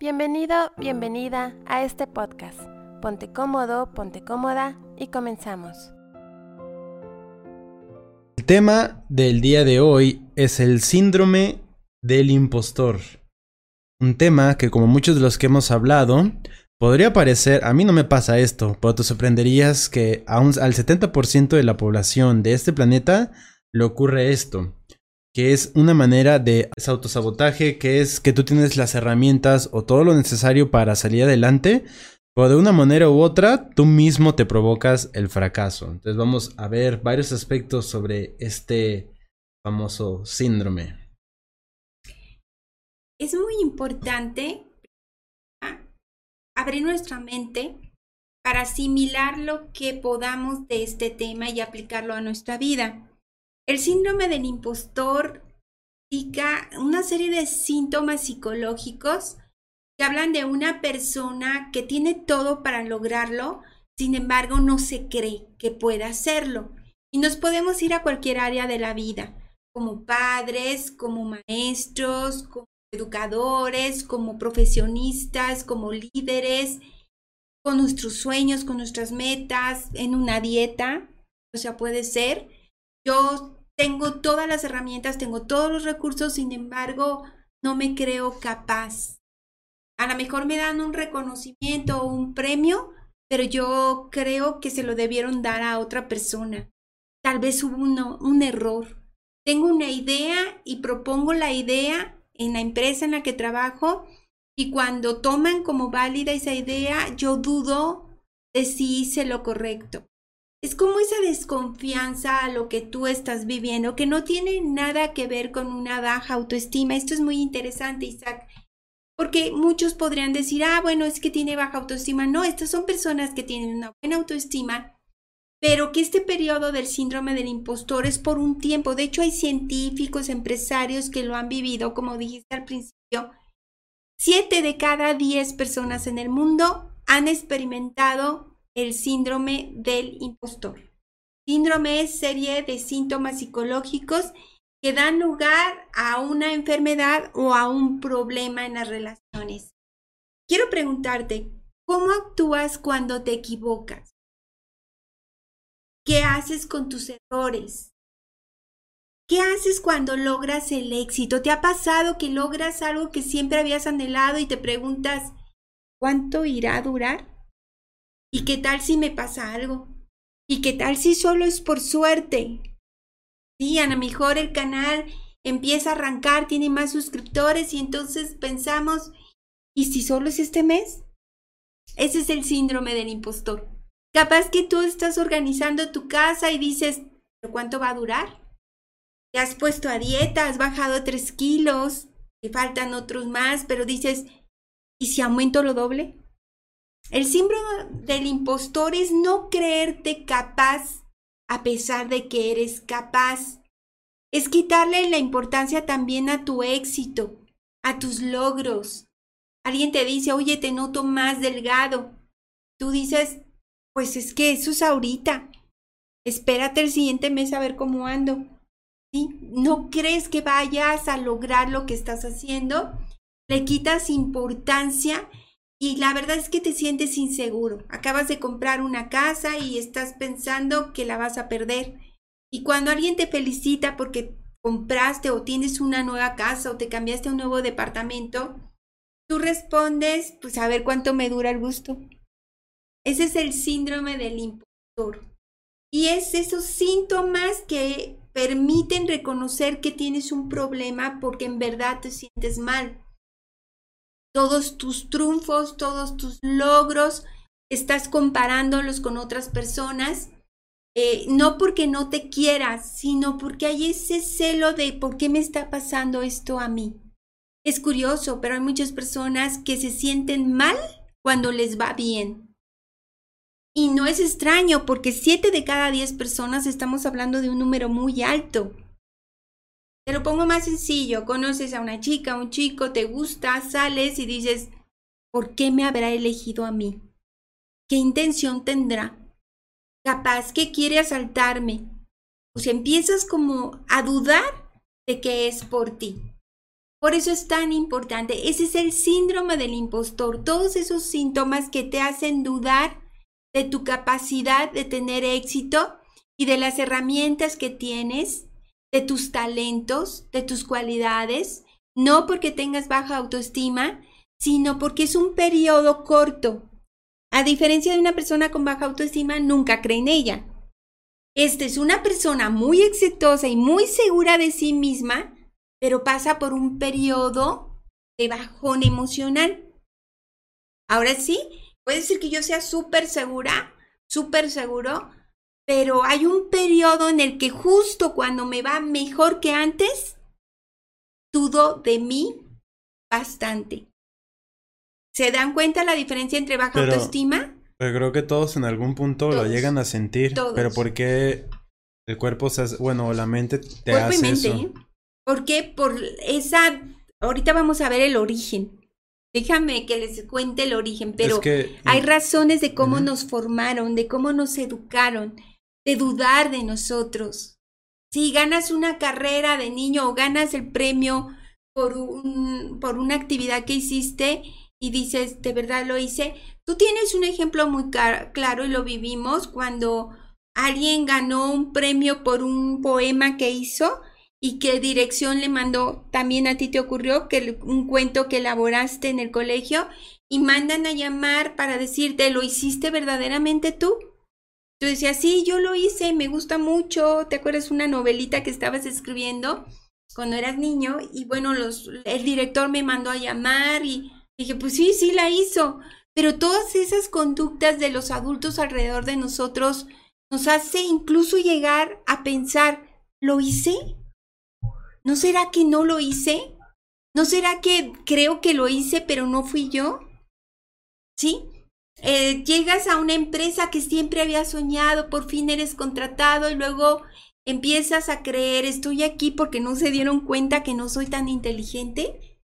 Bienvenido, bienvenida a este podcast. Ponte cómodo, ponte cómoda y comenzamos. El tema del día de hoy es el síndrome del impostor. Un tema que como muchos de los que hemos hablado, podría parecer, a mí no me pasa esto, pero te sorprenderías que al 70% de la población de este planeta le ocurre esto que es una manera de autosabotaje, que es que tú tienes las herramientas o todo lo necesario para salir adelante, pero de una manera u otra tú mismo te provocas el fracaso. Entonces vamos a ver varios aspectos sobre este famoso síndrome. Es muy importante abrir nuestra mente para asimilar lo que podamos de este tema y aplicarlo a nuestra vida. El síndrome del impostor indica una serie de síntomas psicológicos que hablan de una persona que tiene todo para lograrlo, sin embargo no se cree que pueda hacerlo. Y nos podemos ir a cualquier área de la vida, como padres, como maestros, como educadores, como profesionistas, como líderes, con nuestros sueños, con nuestras metas, en una dieta. O sea, puede ser. Yo tengo todas las herramientas, tengo todos los recursos, sin embargo, no me creo capaz. A lo mejor me dan un reconocimiento o un premio, pero yo creo que se lo debieron dar a otra persona. Tal vez hubo un error. Tengo una idea y propongo la idea en la empresa en la que trabajo y cuando toman como válida esa idea, yo dudo de si hice lo correcto es como esa desconfianza a lo que tú estás viviendo, que no tiene nada que ver con una baja autoestima. Esto es muy interesante, Isaac, porque muchos podrían decir, ah, bueno, es que tiene baja autoestima. No, estas son personas que tienen una buena autoestima, pero que este periodo del síndrome del impostor es por un tiempo. De hecho, hay científicos, empresarios que lo han vivido, como dijiste al principio. Siete de cada diez personas en el mundo han experimentado el síndrome del impostor. Síndrome es serie de síntomas psicológicos que dan lugar a una enfermedad o a un problema en las relaciones. Quiero preguntarte, ¿cómo actúas cuando te equivocas? ¿Qué haces con tus errores? ¿Qué haces cuando logras el éxito? ¿Te ha pasado que logras algo que siempre habías anhelado y te preguntas, ¿cuánto irá a durar? ¿Y qué tal si me pasa algo? ¿Y qué tal si solo es por suerte? Sí, a lo mejor el canal empieza a arrancar, tiene más suscriptores y entonces pensamos, ¿y si solo es este mes? Ese es el síndrome del impostor. Capaz que tú estás organizando tu casa y dices, ¿pero cuánto va a durar? Te has puesto a dieta, has bajado tres kilos, te faltan otros más, pero dices, ¿y si aumento lo doble? El símbolo del impostor es no creerte capaz a pesar de que eres capaz. Es quitarle la importancia también a tu éxito, a tus logros. Alguien te dice, oye, te noto más delgado. Tú dices, pues es que eso es ahorita. Espérate el siguiente mes a ver cómo ando. ¿Sí? No crees que vayas a lograr lo que estás haciendo. Le quitas importancia y la verdad es que te sientes inseguro. Acabas de comprar una casa y estás pensando que la vas a perder. Y cuando alguien te felicita porque compraste o tienes una nueva casa o te cambiaste a un nuevo departamento, tú respondes, pues a ver cuánto me dura el gusto. Ese es el síndrome del impostor. Y es esos síntomas que permiten reconocer que tienes un problema porque en verdad te sientes mal todos tus triunfos, todos tus logros, estás comparándolos con otras personas, eh, no porque no te quieras, sino porque hay ese celo de por qué me está pasando esto a mí. Es curioso, pero hay muchas personas que se sienten mal cuando les va bien. Y no es extraño porque siete de cada diez personas estamos hablando de un número muy alto. Te lo pongo más sencillo, conoces a una chica, un chico, te gusta, sales y dices, ¿por qué me habrá elegido a mí? ¿Qué intención tendrá? Capaz que quiere asaltarme. O sea, empiezas como a dudar de que es por ti. Por eso es tan importante. Ese es el síndrome del impostor. Todos esos síntomas que te hacen dudar de tu capacidad de tener éxito y de las herramientas que tienes, de tus talentos, de tus cualidades, no porque tengas baja autoestima, sino porque es un periodo corto. A diferencia de una persona con baja autoestima, nunca cree en ella. Esta es una persona muy exitosa y muy segura de sí misma, pero pasa por un periodo de bajón emocional. Ahora sí, puede ser que yo sea súper segura, súper seguro, pero hay un periodo en el que justo cuando me va mejor que antes, dudo de mí bastante. ¿Se dan cuenta la diferencia entre baja autoestima? Pero creo que todos en algún punto lo llegan a sentir. Pero ¿por qué el cuerpo se hace, bueno, la mente te hace eso? ¿eh? ¿Por qué? Por esa, ahorita vamos a ver el origen. Déjame que les cuente el origen, pero hay razones de cómo nos formaron, de cómo nos educaron, de dudar de nosotros. Si ganas una carrera de niño o ganas el premio por, un, por una actividad que hiciste y dices, de verdad lo hice, tú tienes un ejemplo muy claro y lo vivimos cuando alguien ganó un premio por un poema que hizo y qué dirección le mandó, también a ti te ocurrió que un cuento que elaboraste en el colegio y mandan a llamar para decirte, ¿lo hiciste verdaderamente tú? Tú decías, sí, yo lo hice, me gusta mucho, ¿te acuerdas una novelita que estabas escribiendo cuando eras niño? Y bueno, los, el director me mandó a llamar y dije, pues sí, sí la hizo, pero todas esas conductas de los adultos alrededor de nosotros nos hace incluso llegar a pensar, ¿lo hice? ¿No será que no lo hice? ¿No será que creo que lo hice pero no fui yo? ¿Sí? Eh, llegas a una empresa que siempre había soñado, por fin eres contratado y luego empiezas a creer, estoy aquí porque no se dieron cuenta que no soy tan inteligente.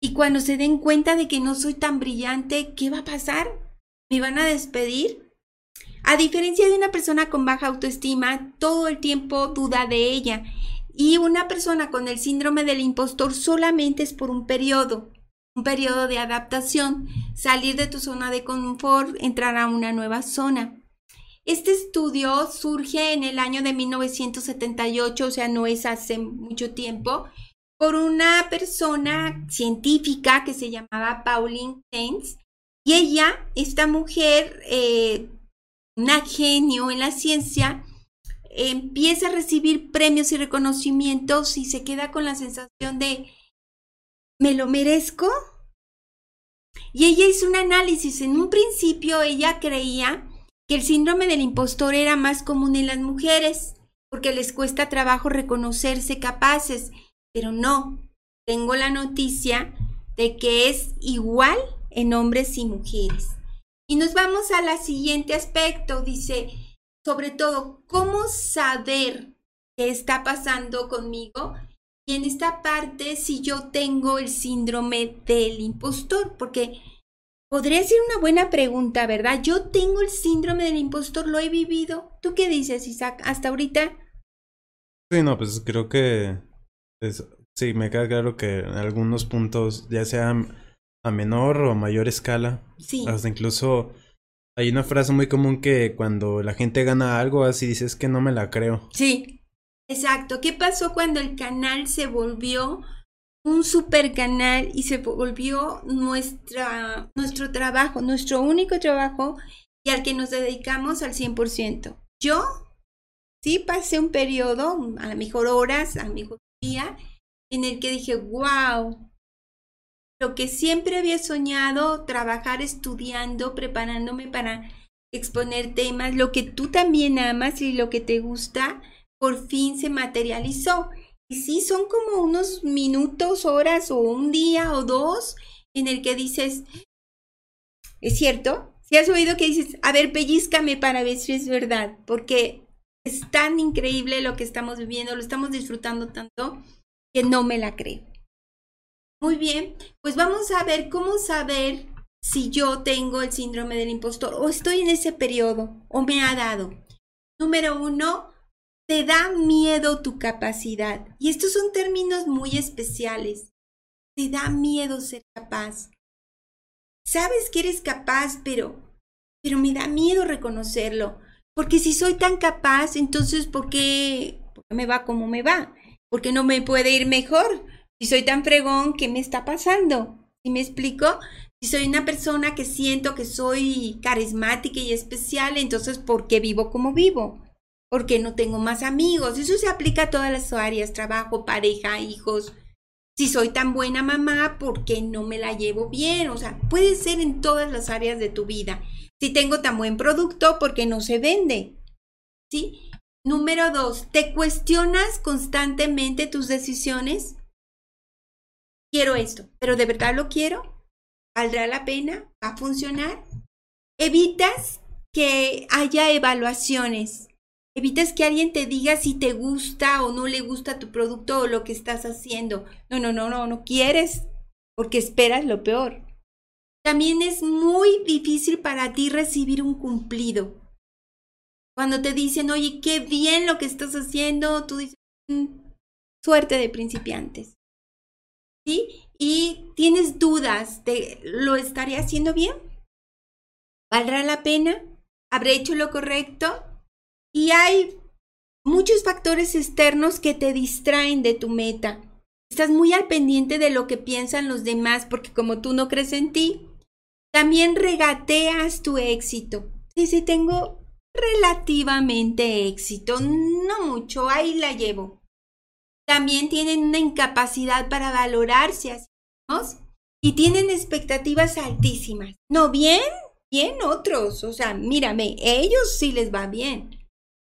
Y cuando se den cuenta de que no soy tan brillante, ¿qué va a pasar? ¿Me van a despedir? A diferencia de una persona con baja autoestima, todo el tiempo duda de ella y una persona con el síndrome del impostor solamente es por un periodo, un periodo de adaptación, salir de tu zona de confort, entrar a una nueva zona. Este estudio surge en el año de 1978, o sea, no es hace mucho tiempo, por una persona científica que se llamaba Pauline Haynes. Y ella, esta mujer, eh, una genio en la ciencia, empieza a recibir premios y reconocimientos y se queda con la sensación de, ¿me lo merezco? Y ella hizo un análisis. En un principio ella creía que el síndrome del impostor era más común en las mujeres, porque les cuesta trabajo reconocerse capaces, pero no, tengo la noticia de que es igual en hombres y mujeres. Y nos vamos a la siguiente aspecto, dice, sobre todo, cómo saber qué está pasando conmigo y en esta parte si yo tengo el síndrome del impostor, porque podría ser una buena pregunta, ¿verdad? Yo tengo el síndrome del impostor, lo he vivido. ¿Tú qué dices, Isaac, hasta ahorita? Sí, no, pues creo que sí, me queda claro que en algunos puntos, ya sea a menor o mayor escala, sí. hasta incluso hay una frase muy común que cuando la gente gana algo así dices que no me la creo. Sí, exacto. ¿Qué pasó cuando el canal se volvió un super canal y se volvió nuestra, nuestro trabajo, nuestro único trabajo y al que nos dedicamos al 100%? Yo sí pasé un periodo, a lo mejor horas, a lo mejor día, en el que dije, wow, lo que siempre había soñado, trabajar estudiando, preparándome para exponer temas, lo que tú también amas y lo que te gusta, por fin se materializó. Y sí, son como unos minutos, horas o un día o dos en el que dices, ¿es cierto? Si has oído que dices, a ver, pellizcame para ver si es verdad, porque es tan increíble lo que estamos viviendo, lo estamos disfrutando tanto, que no me la creo. Muy bien, pues vamos a ver cómo saber si yo tengo el síndrome del impostor o estoy en ese periodo o me ha dado. Número uno, te da miedo tu capacidad. Y estos son términos muy especiales. te da miedo ser capaz. Sabes que eres capaz, pero pero me da miedo reconocerlo, porque si soy tan capaz, entonces ¿por qué, ¿por qué me va como me va? ¿Por qué no me puede ir mejor? Si soy tan fregón, ¿qué me está pasando? ¿Sí me explico? Si soy una persona que siento que soy carismática y especial, entonces ¿por qué vivo como vivo? ¿Por qué no tengo más amigos? Eso se aplica a todas las áreas, trabajo, pareja, hijos. Si soy tan buena mamá, ¿por qué no me la llevo bien? O sea, puede ser en todas las áreas de tu vida. Si tengo tan buen producto, ¿por qué no se vende? ¿Sí? Número dos, ¿te cuestionas constantemente tus decisiones? Quiero esto, pero ¿de verdad lo quiero? ¿Valdrá la pena? ¿Va a funcionar? Evitas que haya evaluaciones. Evitas que alguien te diga si te gusta o no le gusta tu producto o lo que estás haciendo. No, no, no, no, no quieres porque esperas lo peor. También es muy difícil para ti recibir un cumplido. Cuando te dicen, oye, qué bien lo que estás haciendo, tú dices, mm, suerte de principiantes. ¿Sí? Y tienes dudas de, ¿lo estaré haciendo bien? ¿Valdrá la pena? ¿Habré hecho lo correcto? Y hay muchos factores externos que te distraen de tu meta. Estás muy al pendiente de lo que piensan los demás porque como tú no crees en ti, también regateas tu éxito. Sí, sí, tengo relativamente éxito, no mucho, ahí la llevo. También tienen una incapacidad para valorarse a sí mismos y tienen expectativas altísimas. No, bien, bien otros, o sea, mírame, ellos sí les va bien.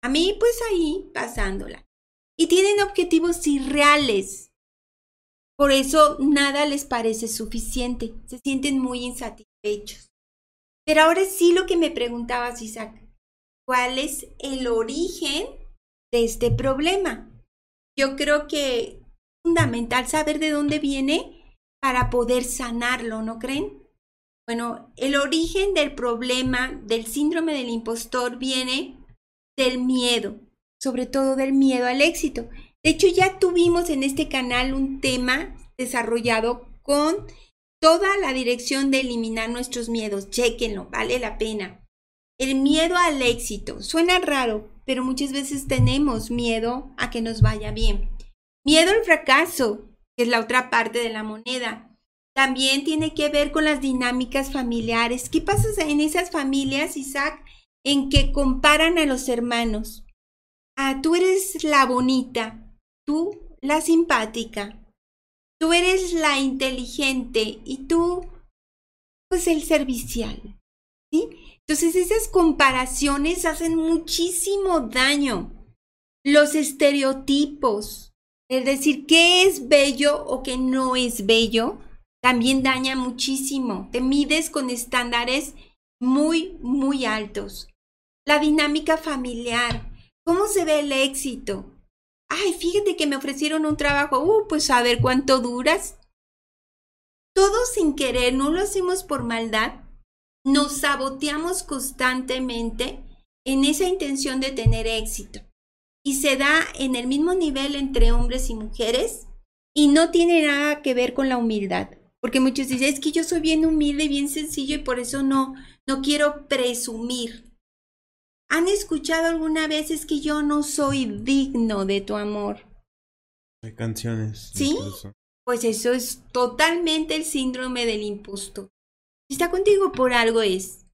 A mí, pues ahí, pasándola. Y tienen objetivos irreales. Por eso nada les parece suficiente. Se sienten muy insatisfechos. Pero ahora sí lo que me preguntabas, Isaac. ¿Cuál es el origen de este problema? Yo creo que es fundamental saber de dónde viene para poder sanarlo, ¿no creen? Bueno, el origen del problema del síndrome del impostor viene del miedo, sobre todo del miedo al éxito. De hecho, ya tuvimos en este canal un tema desarrollado con toda la dirección de eliminar nuestros miedos. Chequenlo, vale la pena. El miedo al éxito. Suena raro, pero muchas veces tenemos miedo a que nos vaya bien. Miedo al fracaso, que es la otra parte de la moneda. También tiene que ver con las dinámicas familiares. ¿Qué pasa en esas familias, Isaac, en que comparan a los hermanos. Ah, tú eres la bonita, tú la simpática, tú eres la inteligente y tú, pues el servicial. ¿sí? Entonces esas comparaciones hacen muchísimo daño. Los estereotipos, es decir, qué es bello o qué no es bello, también daña muchísimo. Te mides con estándares muy, muy altos la dinámica familiar, cómo se ve el éxito. Ay, fíjate que me ofrecieron un trabajo, uh, pues a ver cuánto duras. Todo sin querer, no lo hacemos por maldad, nos saboteamos constantemente en esa intención de tener éxito. Y se da en el mismo nivel entre hombres y mujeres y no tiene nada que ver con la humildad. Porque muchos dicen, es que yo soy bien humilde bien sencillo y por eso no, no quiero presumir. ¿Han escuchado alguna vez es que yo no soy digno de tu amor? Hay canciones. ¿Sí? Pues eso es totalmente el síndrome del impostor. Si está contigo por algo es.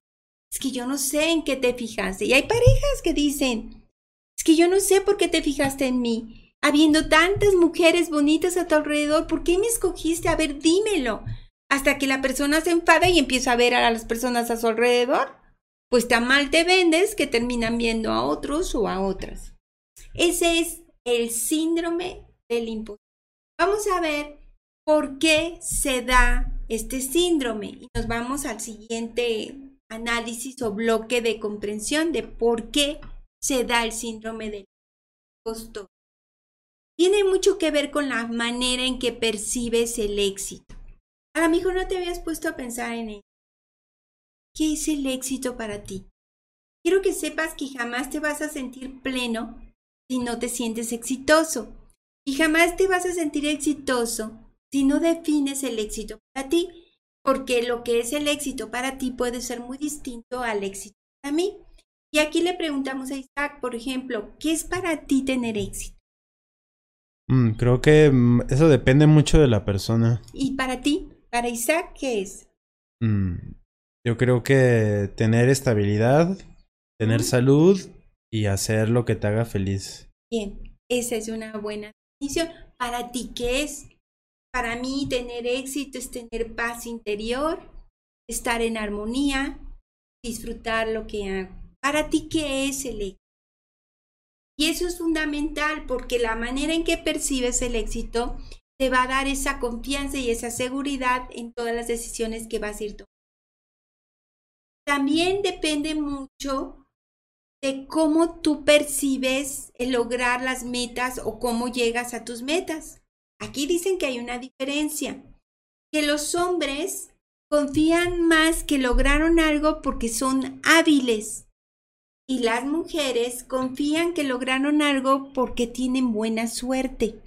Es que yo no sé en qué te fijaste. Y hay parejas que dicen, es que yo no sé por qué te fijaste en mí. Habiendo tantas mujeres bonitas a tu alrededor, ¿por qué me escogiste? A ver, dímelo. Hasta que la persona se enfada y empieza a ver a las personas a su alrededor pues tan mal te vendes que terminan viendo a otros o a otras. Ese es el síndrome del impostor. Vamos a ver por qué se da este síndrome y nos vamos al siguiente análisis o bloque de comprensión de por qué se da el síndrome del impostor. Tiene mucho que ver con la manera en que percibes el éxito. A lo mejor no te habías puesto a pensar en ello. ¿Qué es el éxito para ti? Quiero que sepas que jamás te vas a sentir pleno si no te sientes exitoso. Y jamás te vas a sentir exitoso si no defines el éxito para ti, porque lo que es el éxito para ti puede ser muy distinto al éxito para mí. Y aquí le preguntamos a Isaac, por ejemplo, ¿qué es para ti tener éxito? Mm, creo que mm, eso depende mucho de la persona. ¿Y para ti? Para Isaac, ¿qué es? Mm, yo creo que tener estabilidad, tener salud y hacer lo que te haga feliz. Bien, esa es una buena definición. Para ti, ¿qué es? Para mí, tener éxito es tener paz interior, estar en armonía, disfrutar lo que hago. Para ti, ¿qué es el éxito? Y eso es fundamental porque la manera en que percibes el éxito te va a dar esa confianza y esa seguridad en todas las decisiones que vas a ir tomando. También depende mucho de cómo tú percibes el lograr las metas o cómo llegas a tus metas. Aquí dicen que hay una diferencia, que los hombres confían más que lograron algo porque son hábiles y las mujeres confían que lograron algo porque tienen buena suerte.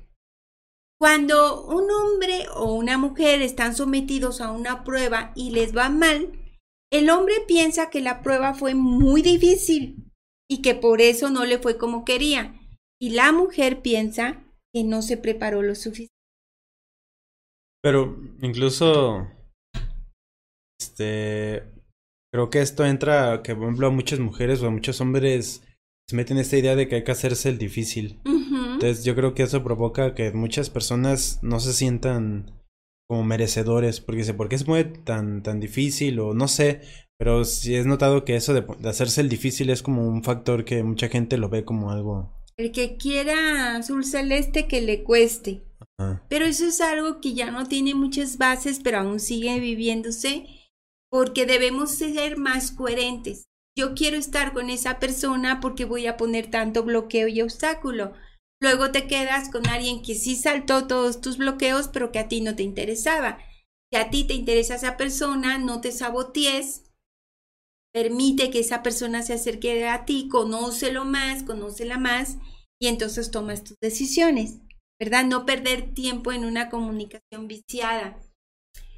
Cuando un hombre o una mujer están sometidos a una prueba y les va mal, el hombre piensa que la prueba fue muy difícil y que por eso no le fue como quería. Y la mujer piensa que no se preparó lo suficiente. Pero incluso, este, creo que esto entra, que por ejemplo a muchas mujeres o a muchos hombres se meten esta idea de que hay que hacerse el difícil. Entonces yo creo que eso provoca que muchas personas no se sientan como merecedores, porque dice, ¿por qué es muy tan, tan difícil? O no sé, pero sí es notado que eso de, de hacerse el difícil es como un factor que mucha gente lo ve como algo... El que quiera azul celeste que le cueste. ah, Pero eso es algo que ya no tiene muchas bases, pero aún sigue viviéndose, porque debemos ser más coherentes. Yo quiero estar con esa persona porque voy a poner tanto bloqueo y obstáculo. Luego te quedas con alguien que sí saltó todos tus bloqueos, pero que a ti no te interesaba. Si a ti te interesa esa persona, no te sabotees. Permite que esa persona se acerque a ti, conócelo más, conócela más, y entonces tomas tus decisiones. ¿verdad? No perder tiempo en una comunicación viciada.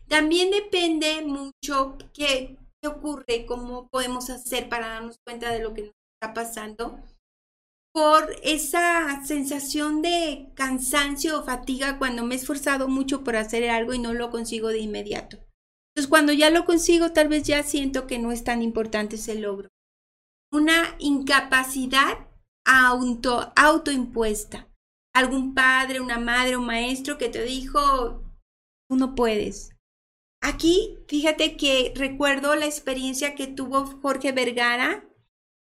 También depende mucho qué, ocurre, cómo podemos hacer para darnos cuenta de lo que nos está pasando. Por esa sensación de cansancio o fatiga cuando me he esforzado mucho por hacer algo y no lo consigo de inmediato. Entonces, cuando ya lo consigo, tal vez ya siento que no es tan importante ese logro. Una incapacidad auto, autoimpuesta algún padre, una madre, un maestro que te dijo, tú no puedes. Aquí, fíjate que recuerdo la experiencia que tuvo Jorge Vergara,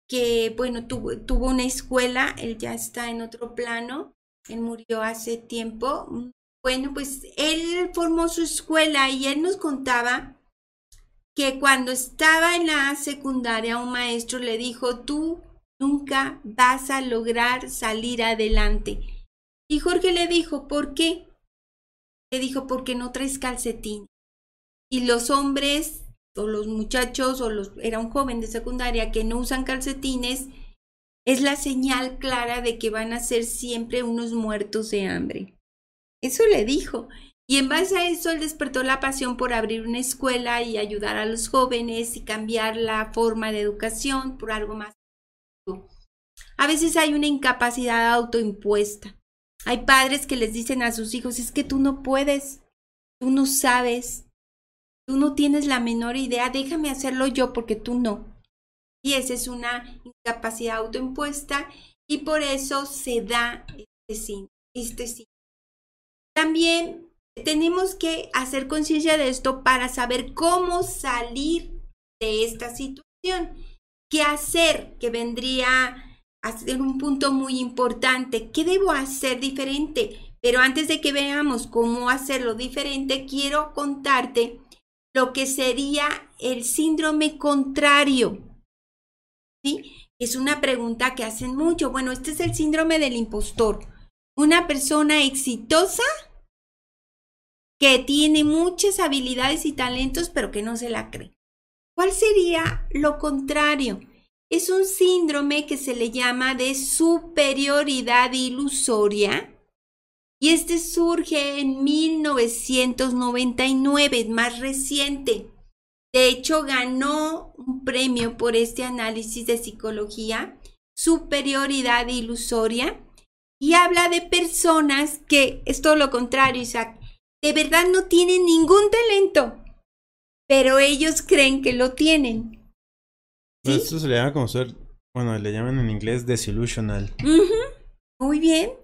que, bueno, tuvo, tuvo una escuela, él ya está en otro plano, él murió hace tiempo. Bueno, pues él formó su escuela y él nos contaba que cuando estaba en la secundaria un maestro le dijo, tú nunca vas a lograr salir adelante. Y Jorge le dijo, ¿por qué? Le dijo, porque no traes calcetín. Y los hombres, o los muchachos, o los, era un joven de secundaria que no usan calcetines, es la señal clara de que van a ser siempre unos muertos de hambre. Eso le dijo. Y en base a eso él despertó la pasión por abrir una escuela y ayudar a los jóvenes y cambiar la forma de educación por algo más. A veces hay una incapacidad autoimpuesta. Hay padres que les dicen a sus hijos, es que tú no puedes, tú no sabes, tú no tienes la menor idea, déjame hacerlo yo porque tú no. Y esa es una incapacidad autoimpuesta y por eso se da este sí. Este. También tenemos que hacer conciencia de esto para saber cómo salir de esta situación. ¿Qué hacer? Que vendría hacer un punto muy importante. ¿Qué debo hacer diferente? Pero antes de que veamos cómo hacerlo diferente, quiero contarte lo que sería el síndrome contrario. ¿Sí? Es una pregunta que hacen mucho. Bueno, este es el síndrome del impostor. Una persona exitosa que tiene muchas habilidades y talentos, pero que no se la cree. ¿Cuál sería lo contrario? es un síndrome que se le llama de superioridad ilusoria Y este surge en 1999, más reciente. De hecho, ganó un premio por este análisis de psicología, superioridad ilusoria, y habla de personas que es todo lo contrario, Isaac, de verdad no tienen ningún talento, pero ellos creen que lo tienen. ¿Sí? Esto se le llama como ser, bueno, le llaman en inglés desillusional. Muy bien.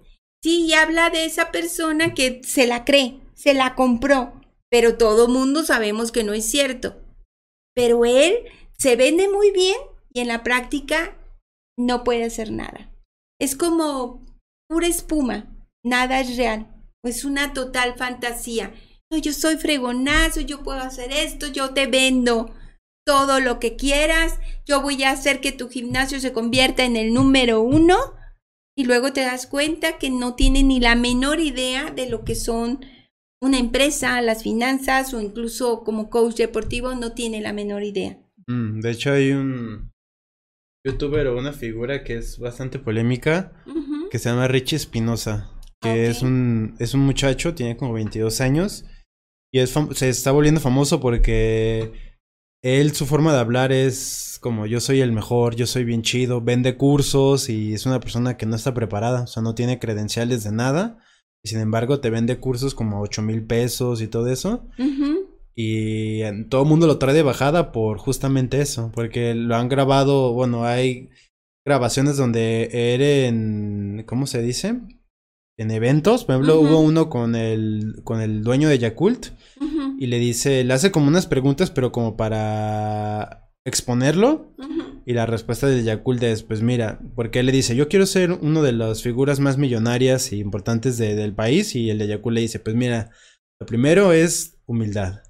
Sí, y habla de esa persona que se la cree, se la compró, pero todo mundo sabemos que no es cierto pero él se vende muy bien y en la práctica no puede hacer nada. Es como pura espuma, nada es real, es una total fantasía. No, yo soy fregonazo, yo puedo hacer esto, yo te vendo todo lo que quieras, yo voy a hacer que tu gimnasio se convierta en el número uno y luego te das cuenta que no tiene ni la menor idea de lo que son una empresa, las finanzas o incluso como coach deportivo no tiene la menor idea. Mm, de hecho hay un youtuber o una figura que es bastante polémica que se llama Richie Espinosa, que es, un, es un muchacho, tiene como 22 años y es se está volviendo famoso porque él su forma de hablar es como yo soy el mejor, yo soy bien chido, vende cursos y es una persona que no está preparada, o sea, no tiene credenciales de nada sin embargo, te vende cursos como 8 mil pesos y todo eso. Y todo el mundo lo trae de bajada por justamente eso. Porque lo han grabado, bueno, hay grabaciones donde en, ¿cómo se dice? En eventos, por ejemplo, hubo uno con el, con el dueño de Yakult y le dice, le hace como unas preguntas, pero como para exponerlo. Y la respuesta de Yakult es, pues mira, porque él le dice, yo quiero ser uno de las figuras más millonarias e importantes del país. Y el de Yakult le dice, pues mira, lo primero es humildad.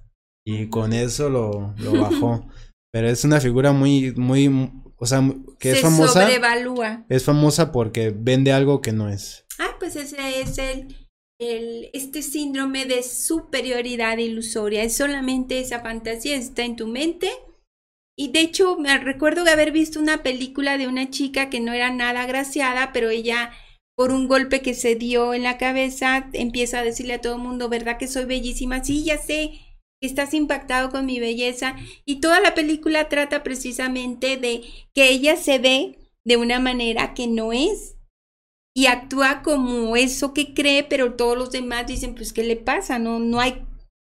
Y con eso lo, lo bajó. Pero es una figura muy, muy, o sea, que es famosa. Sobrevalúa. Es famosa porque vende algo que no es. Pues ese es el, el, este síndrome de superioridad ilusoria. Es solamente esa fantasía, está en tu mente y de hecho, me recuerdo de haber visto una película de una chica que no era nada agraciada, pero ella, por un golpe que se dio en la cabeza, empieza a decirle a todo el mundo, ¿verdad que soy bellísima? Sí, ya sé que estás impactado con mi belleza. Y toda la película trata precisamente de que ella se ve de una manera que no es. Y actúa como eso que cree, pero todos los demás dicen, pues, ¿qué le pasa? No, no, hay,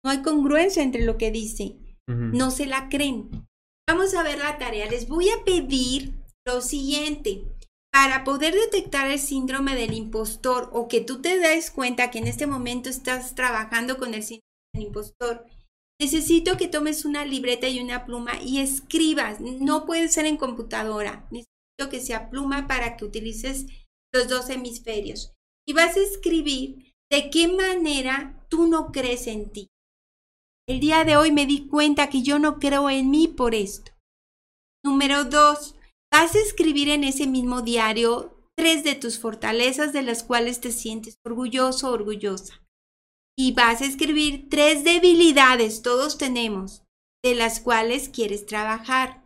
no hay congruencia entre lo que dice. No se la creen. Vamos a ver la tarea. Les voy a pedir lo siguiente. Para poder detectar el síndrome del impostor o que tú te des cuenta que en este momento estás trabajando con el síndrome del impostor, necesito que tomes una libreta y una pluma y escribas. No puede ser en computadora. Necesito que sea pluma para que utilices los dos hemisferios. Y vas a escribir de qué manera tú no crees en ti. El día de hoy me di cuenta que yo no creo en mí por esto. Número dos, vas a escribir en ese mismo diario tres de tus fortalezas de las cuales te sientes orgulloso orgullosa. Y vas a escribir tres debilidades, todos tenemos, de las cuales quieres trabajar.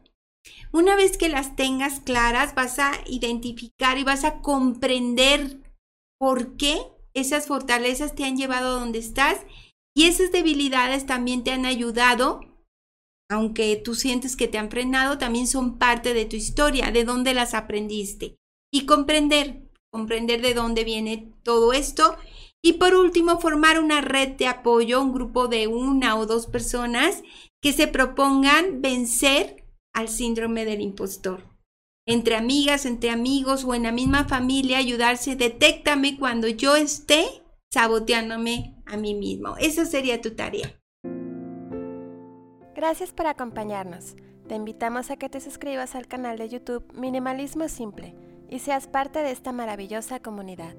Una vez que las tengas claras, vas a identificar y vas a comprender por qué esas fortalezas te han llevado a donde estás y esas debilidades también te han ayudado, aunque tú sientes que te han frenado, también son parte de tu historia, de dónde las aprendiste. Y comprender, comprender de dónde viene todo esto. Y por último, formar una red de apoyo, un grupo de una o dos personas que se propongan vencer al síndrome del impostor. Entre amigas, entre amigos o en la misma familia, ayudarse, detéctame cuando yo esté saboteándome a mí mismo. Esa sería tu tarea. Gracias por acompañarnos. Te invitamos a que te suscribas al canal de YouTube Minimalismo Simple y seas parte de esta maravillosa comunidad.